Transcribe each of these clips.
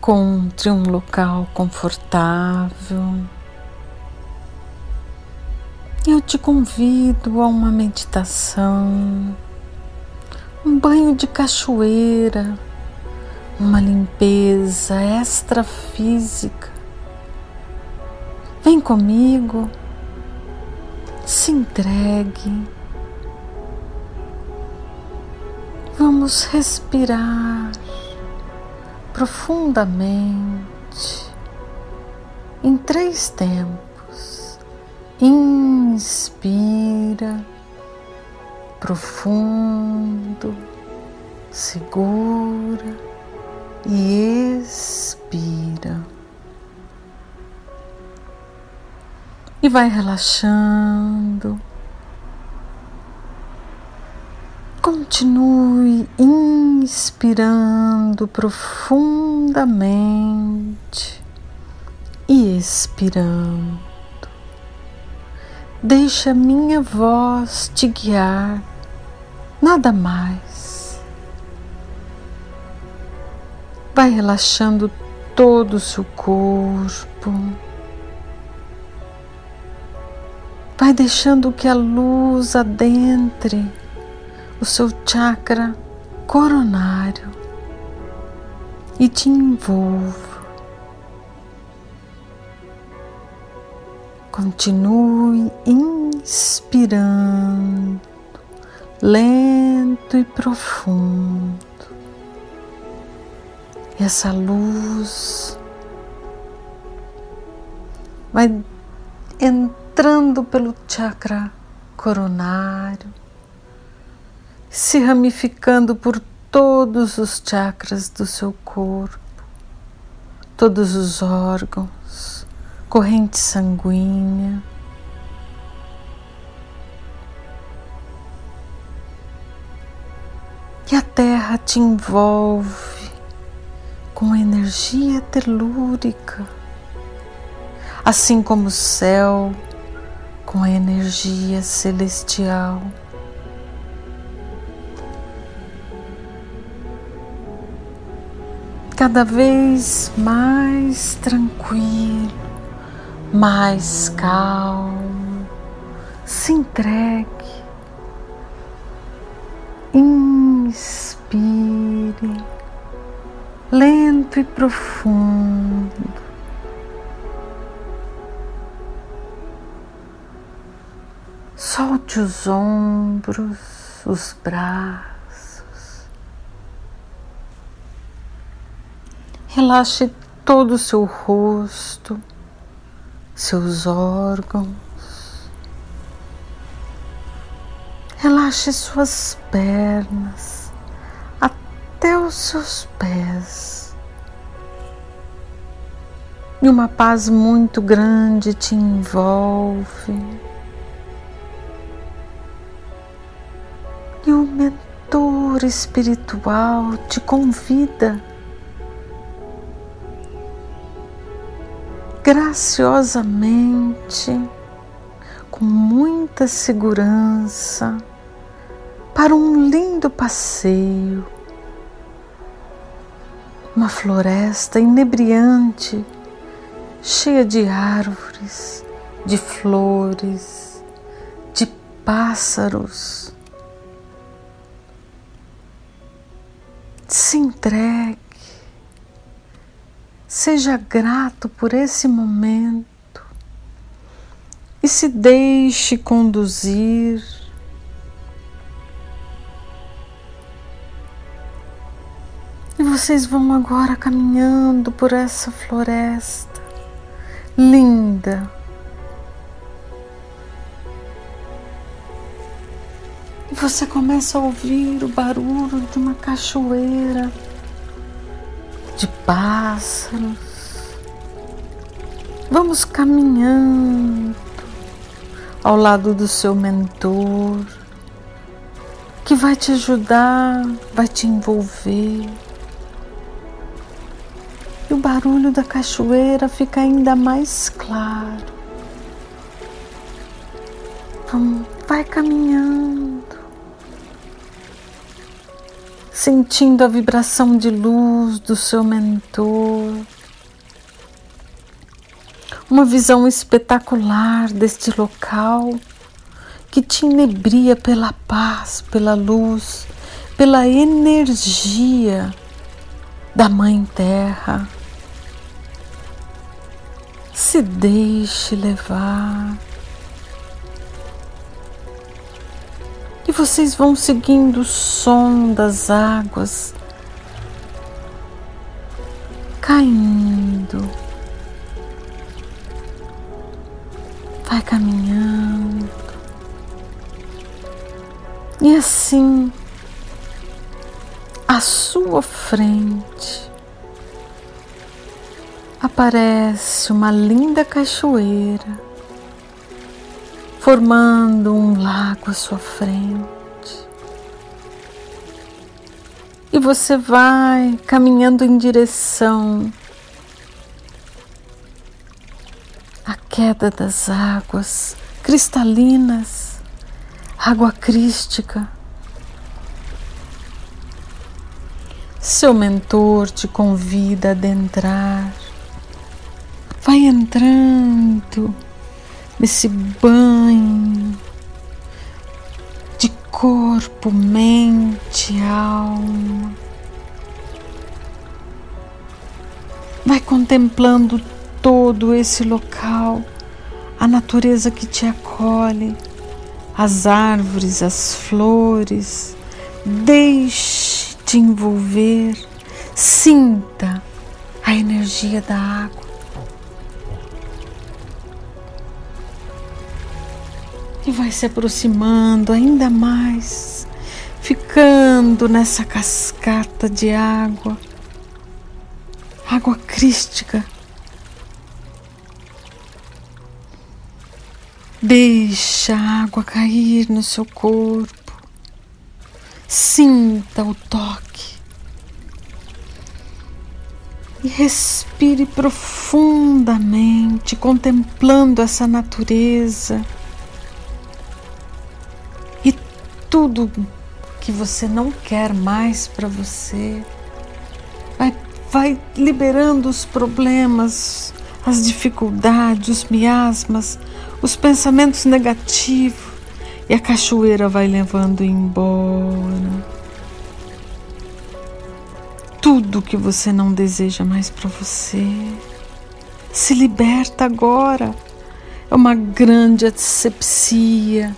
Encontre um local confortável. Eu te convido a uma meditação, um banho de cachoeira, uma limpeza extrafísica. Vem comigo, se entregue. Vamos respirar profundamente em três tempos. Inspira profundo, segura e expira. E vai relaxando Continue inspirando profundamente e expirando. Deixa minha voz te guiar, nada mais. Vai relaxando todo o seu corpo. Vai deixando que a luz adentre o seu chakra coronário e te envolva. Continue inspirando lento e profundo. E essa luz vai entrando pelo chakra coronário se ramificando por todos os chakras do seu corpo, todos os órgãos, corrente sanguínea. E a terra te envolve com energia telúrica, assim como o céu com a energia celestial. Cada vez mais tranquilo, mais calmo. Se entregue, inspire lento e profundo. Solte os ombros, os braços. Relaxe todo o seu rosto, seus órgãos. Relaxe suas pernas até os seus pés. E uma paz muito grande te envolve. E o mentor espiritual te convida graciosamente, com muita segurança, para um lindo passeio, uma floresta inebriante, cheia de árvores, de flores, de pássaros. Se entregue Seja grato por esse momento e se deixe conduzir. E vocês vão agora caminhando por essa floresta linda. E você começa a ouvir o barulho de uma cachoeira de pássaros. Vamos caminhando ao lado do seu mentor, que vai te ajudar, vai te envolver. E o barulho da cachoeira fica ainda mais claro. Vamos, vai caminhando sentindo a vibração de luz do seu mentor. Uma visão espetacular deste local que te inebria pela paz, pela luz, pela energia da Mãe Terra. Se deixe levar. E vocês vão seguindo o som das águas caindo. Vai caminhando. E assim, à sua frente, aparece uma linda cachoeira, formando um lago à sua frente. E você vai caminhando em direção à queda das águas cristalinas água crística. Seu mentor te convida a adentrar. Vai entrando nesse banho de corpo, mente, alma. Vai contemplando todo esse local, a natureza que te acolhe as árvores, as flores. Deixe-te envolver, sinta a energia da água. E vai se aproximando ainda mais, ficando nessa cascata de água, água crística Deixa a água cair no seu corpo. Sinta o toque. E respire profundamente, contemplando essa natureza. Tudo que você não quer mais para você. Vai, vai liberando os problemas, as dificuldades, os miasmas, os pensamentos negativos e a cachoeira vai levando embora tudo que você não deseja mais para você. Se liberta agora. É uma grande asepsia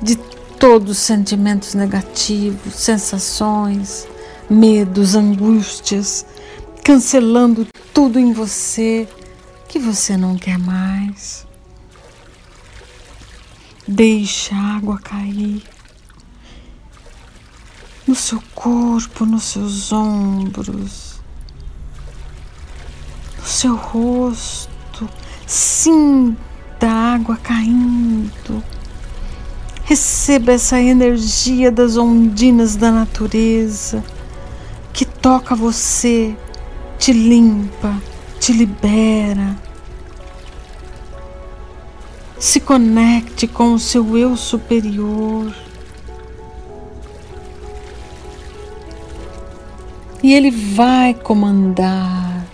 de todos os sentimentos negativos, sensações, medos, angústias, cancelando tudo em você que você não quer mais. Deixa a água cair no seu corpo, nos seus ombros, no seu rosto. Sinta a água caindo. Receba essa energia das ondinas da natureza que toca você, te limpa, te libera se conecte com o seu eu superior. E ele vai comandar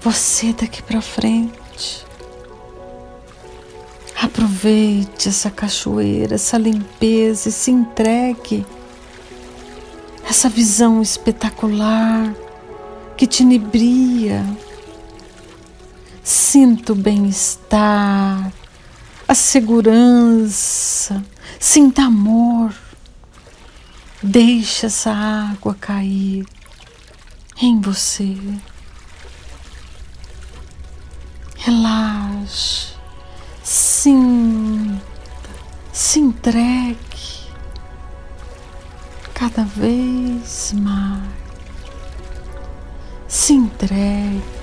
você daqui para frente. Aproveite essa cachoeira, essa limpeza e se entregue. Essa visão espetacular que te inibria Sinta o bem-estar, a segurança, sinta amor. Deixe essa água cair em você. Relaxe, sinta, se entregue cada vez mais. Se entregue.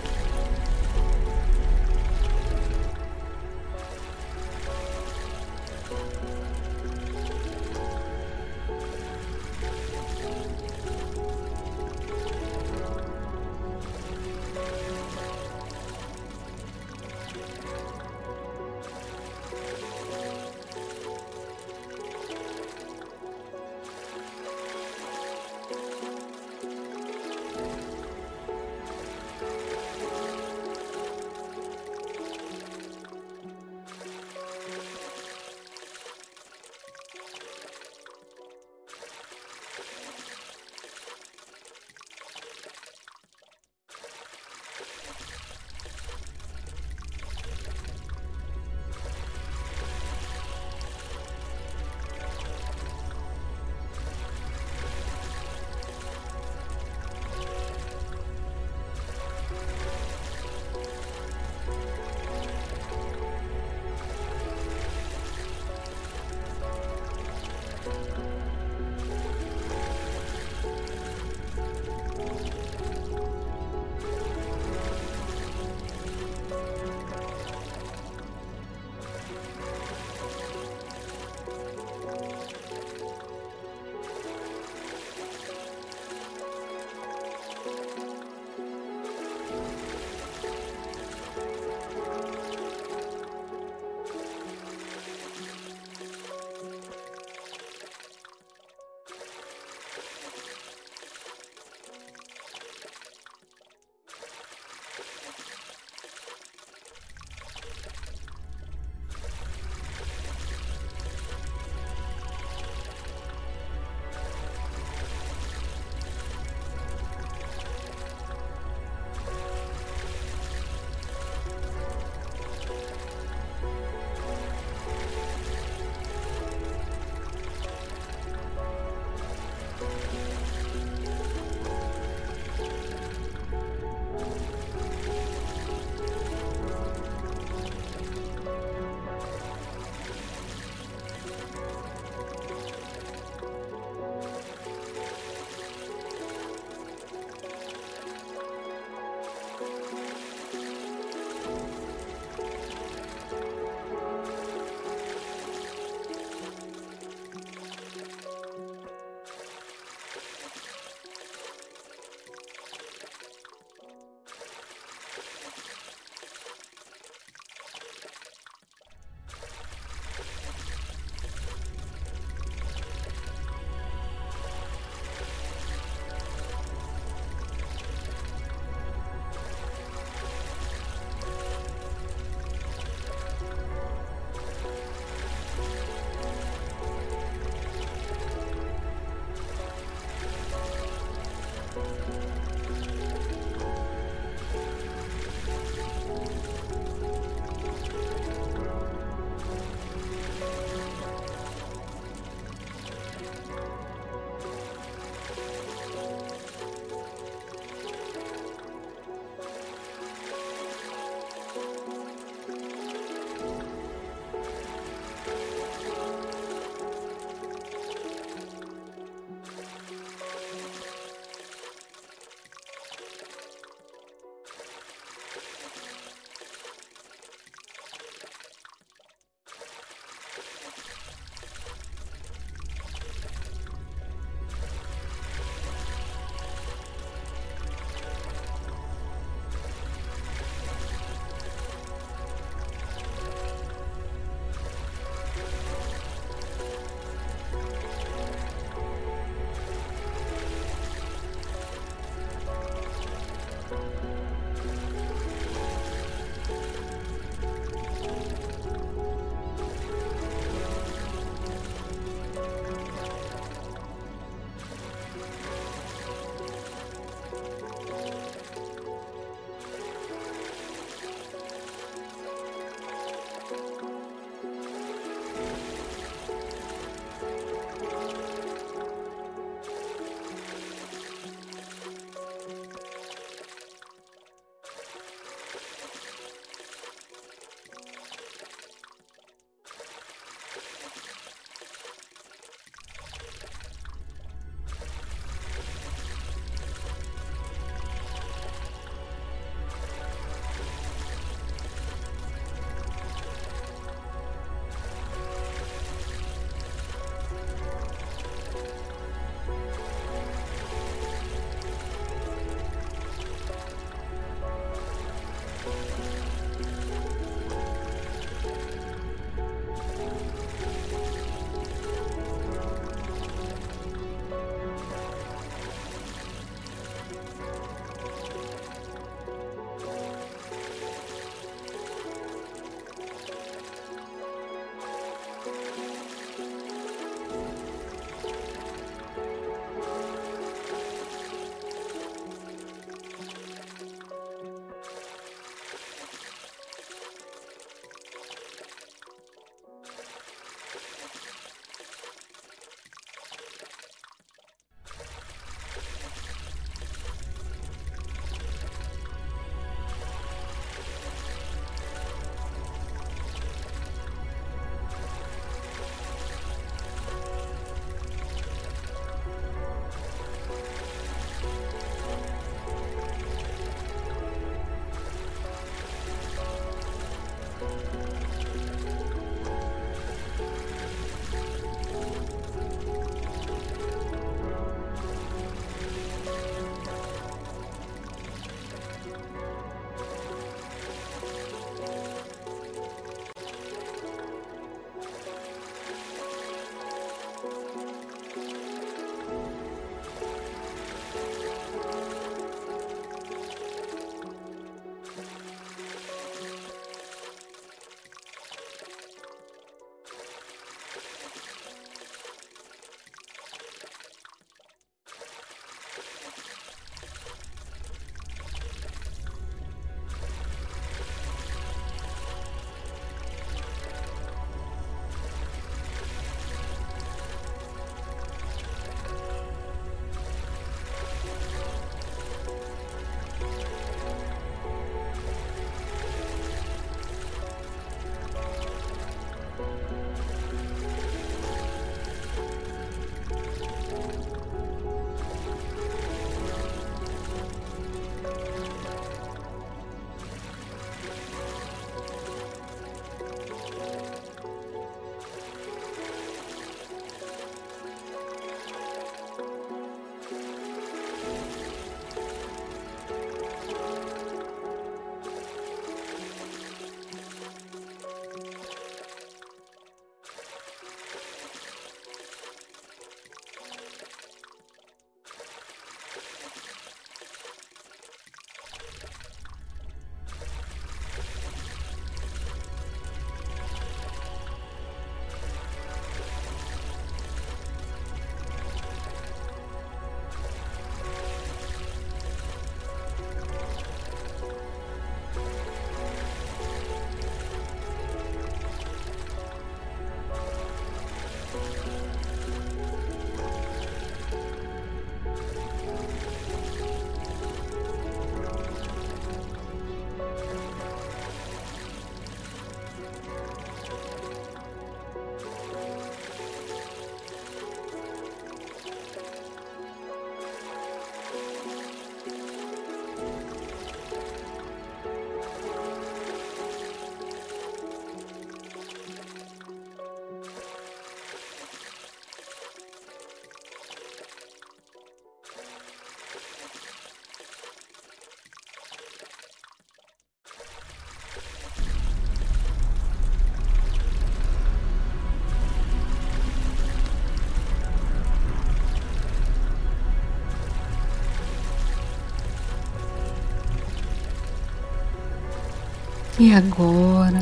E agora,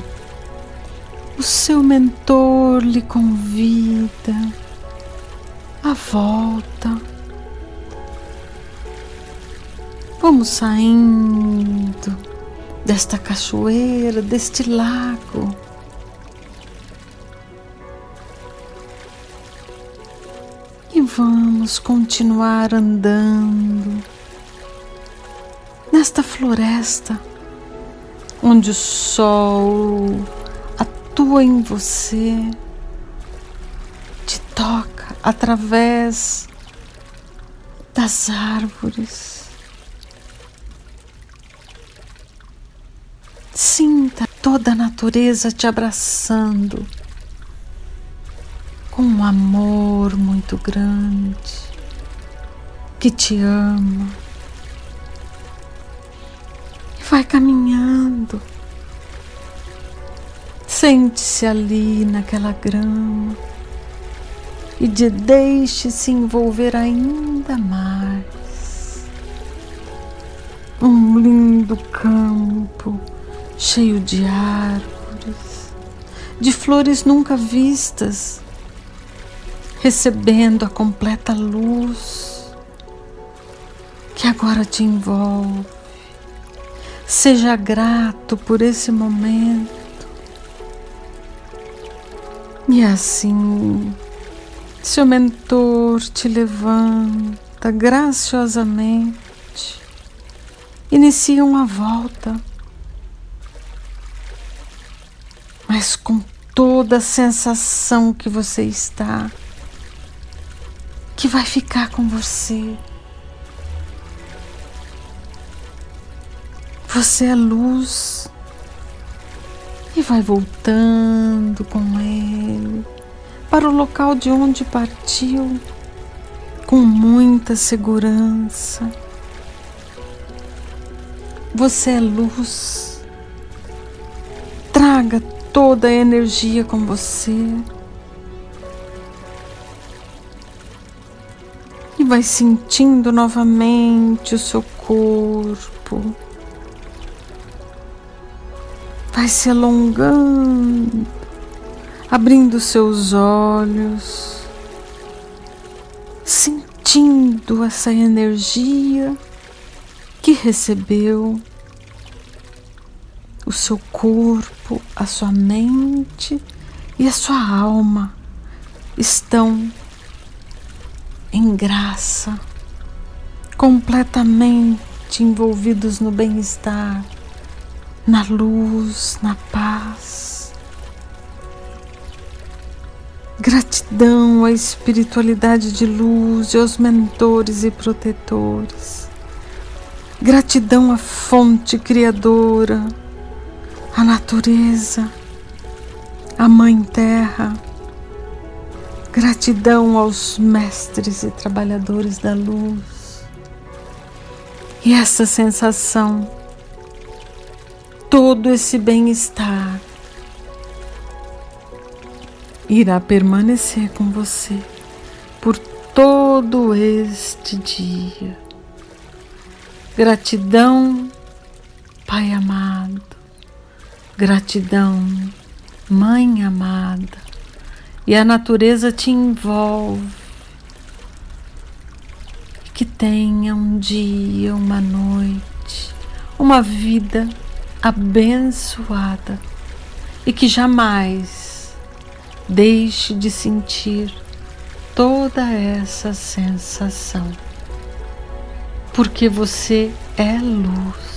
o seu mentor lhe convida à volta. Vamos saindo desta cachoeira, deste lago. E vamos continuar andando nesta floresta onde o sol atua em você, te toca através das árvores. Sinta toda a natureza te abraçando com um amor muito grande que te ama. Vai caminhando Sente-se ali naquela grama e de deixe-se envolver ainda mais. Um lindo campo cheio de árvores, de flores nunca vistas, recebendo a completa luz que agora te envolve. Seja grato por esse momento. E assim, seu mentor te levanta graciosamente, inicia uma volta, mas com toda a sensação que você está, que vai ficar com você. Você é luz e vai voltando com ele para o local de onde partiu com muita segurança. Você é luz. Traga toda a energia com você. E vai sentindo novamente o seu corpo vai se alongando, abrindo seus olhos, sentindo essa energia que recebeu. O seu corpo, a sua mente e a sua alma estão em graça, completamente envolvidos no bem-estar na luz, na paz. Gratidão à espiritualidade de luz e aos mentores e protetores. Gratidão à fonte criadora, à natureza, à Mãe Terra. Gratidão aos mestres e trabalhadores da luz. E essa sensação todo esse bem-estar irá permanecer com você por todo este dia. Gratidão, Pai amado, gratidão, Mãe amada, e a natureza te envolve. Que tenha um dia, uma noite, uma vida abençoada e que jamais deixe de sentir toda essa sensação, porque você é luz.